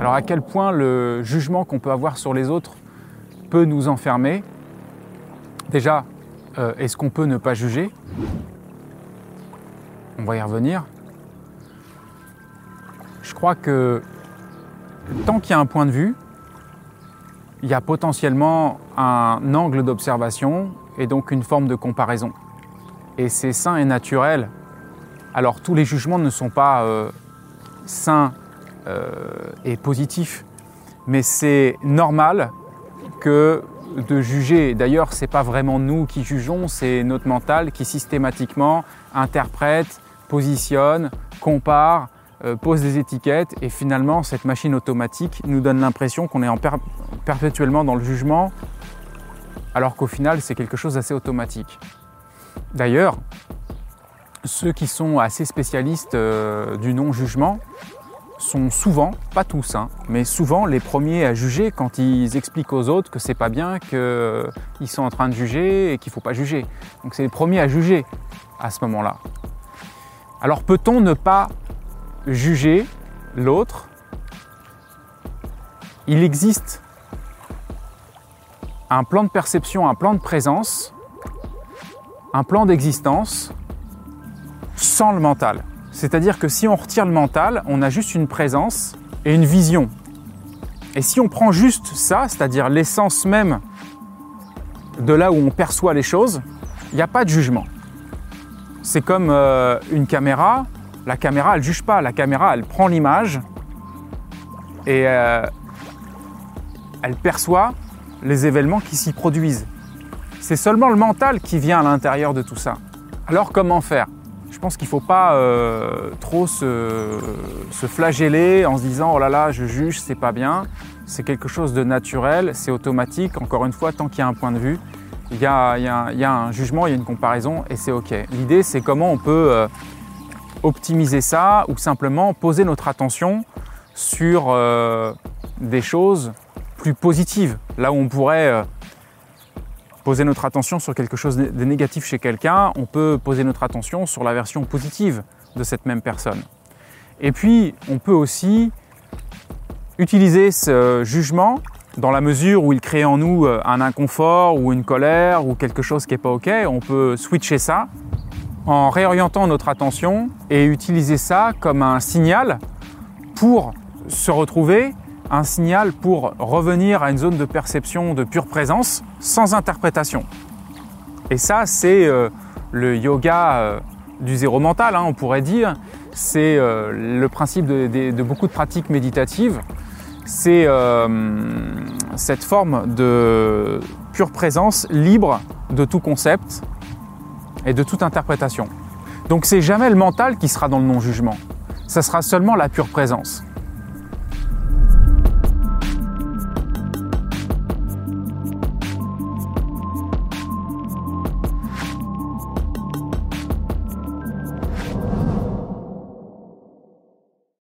Alors à quel point le jugement qu'on peut avoir sur les autres peut nous enfermer? Déjà, euh, est-ce qu'on peut ne pas juger? On va y revenir. Je crois que tant qu'il y a un point de vue, il y a potentiellement un angle d'observation et donc une forme de comparaison. Et c'est sain et naturel. Alors tous les jugements ne sont pas euh, sains euh, et positifs, mais c'est normal que de juger. D'ailleurs, ce n'est pas vraiment nous qui jugeons, c'est notre mental qui systématiquement interprète, positionne, compare, euh, pose des étiquettes et finalement cette machine automatique nous donne l'impression qu'on est en perpétuellement dans le jugement alors qu'au final c'est quelque chose d'assez automatique. D'ailleurs, ceux qui sont assez spécialistes euh, du non-jugement sont souvent, pas tous, hein, mais souvent les premiers à juger quand ils expliquent aux autres que c'est pas bien, qu'ils sont en train de juger et qu'il faut pas juger. Donc c'est les premiers à juger à ce moment-là. Alors peut-on ne pas juger l'autre? Il existe un plan de perception, un plan de présence, un plan d'existence sans le mental. C'est-à-dire que si on retire le mental, on a juste une présence et une vision. Et si on prend juste ça, c'est-à-dire l'essence même de là où on perçoit les choses, il n'y a pas de jugement. C'est comme euh, une caméra. La caméra, elle ne juge pas. La caméra, elle prend l'image et euh, elle perçoit les événements qui s'y produisent. C'est seulement le mental qui vient à l'intérieur de tout ça. Alors comment faire? Je pense qu'il ne faut pas euh, trop se, flageller en se disant oh là là, je juge, c'est pas bien. C'est quelque chose de naturel, c'est automatique. Encore une fois, tant qu'il y a un point de vue, il y a, un jugement, il y a une comparaison et c'est ok. L'idée, c'est comment on peut euh, optimiser ça ou simplement poser notre attention sur euh, des choses plus positives, là où on pourrait poser notre attention sur quelque chose de négatif chez quelqu'un, on peut poser notre attention sur la version positive de cette même personne. Et puis, on peut aussi utiliser ce jugement dans la mesure où il crée en nous euh, un inconfort ou une colère ou quelque chose qui n'est pas OK. On peut switcher ça en réorientant notre attention et utiliser ça comme un signal pour se retrouver un signal pour revenir à une zone de perception de pure présence sans interprétation. Et ça, c'est euh, le yoga euh, du zéro mental, hein, on pourrait dire. C'est euh, le principe de, beaucoup de pratiques méditatives. C'est cette forme de pure présence libre de tout concept et de toute interprétation. Donc c'est jamais le mental qui sera dans le non-jugement. Ça sera seulement la pure présence.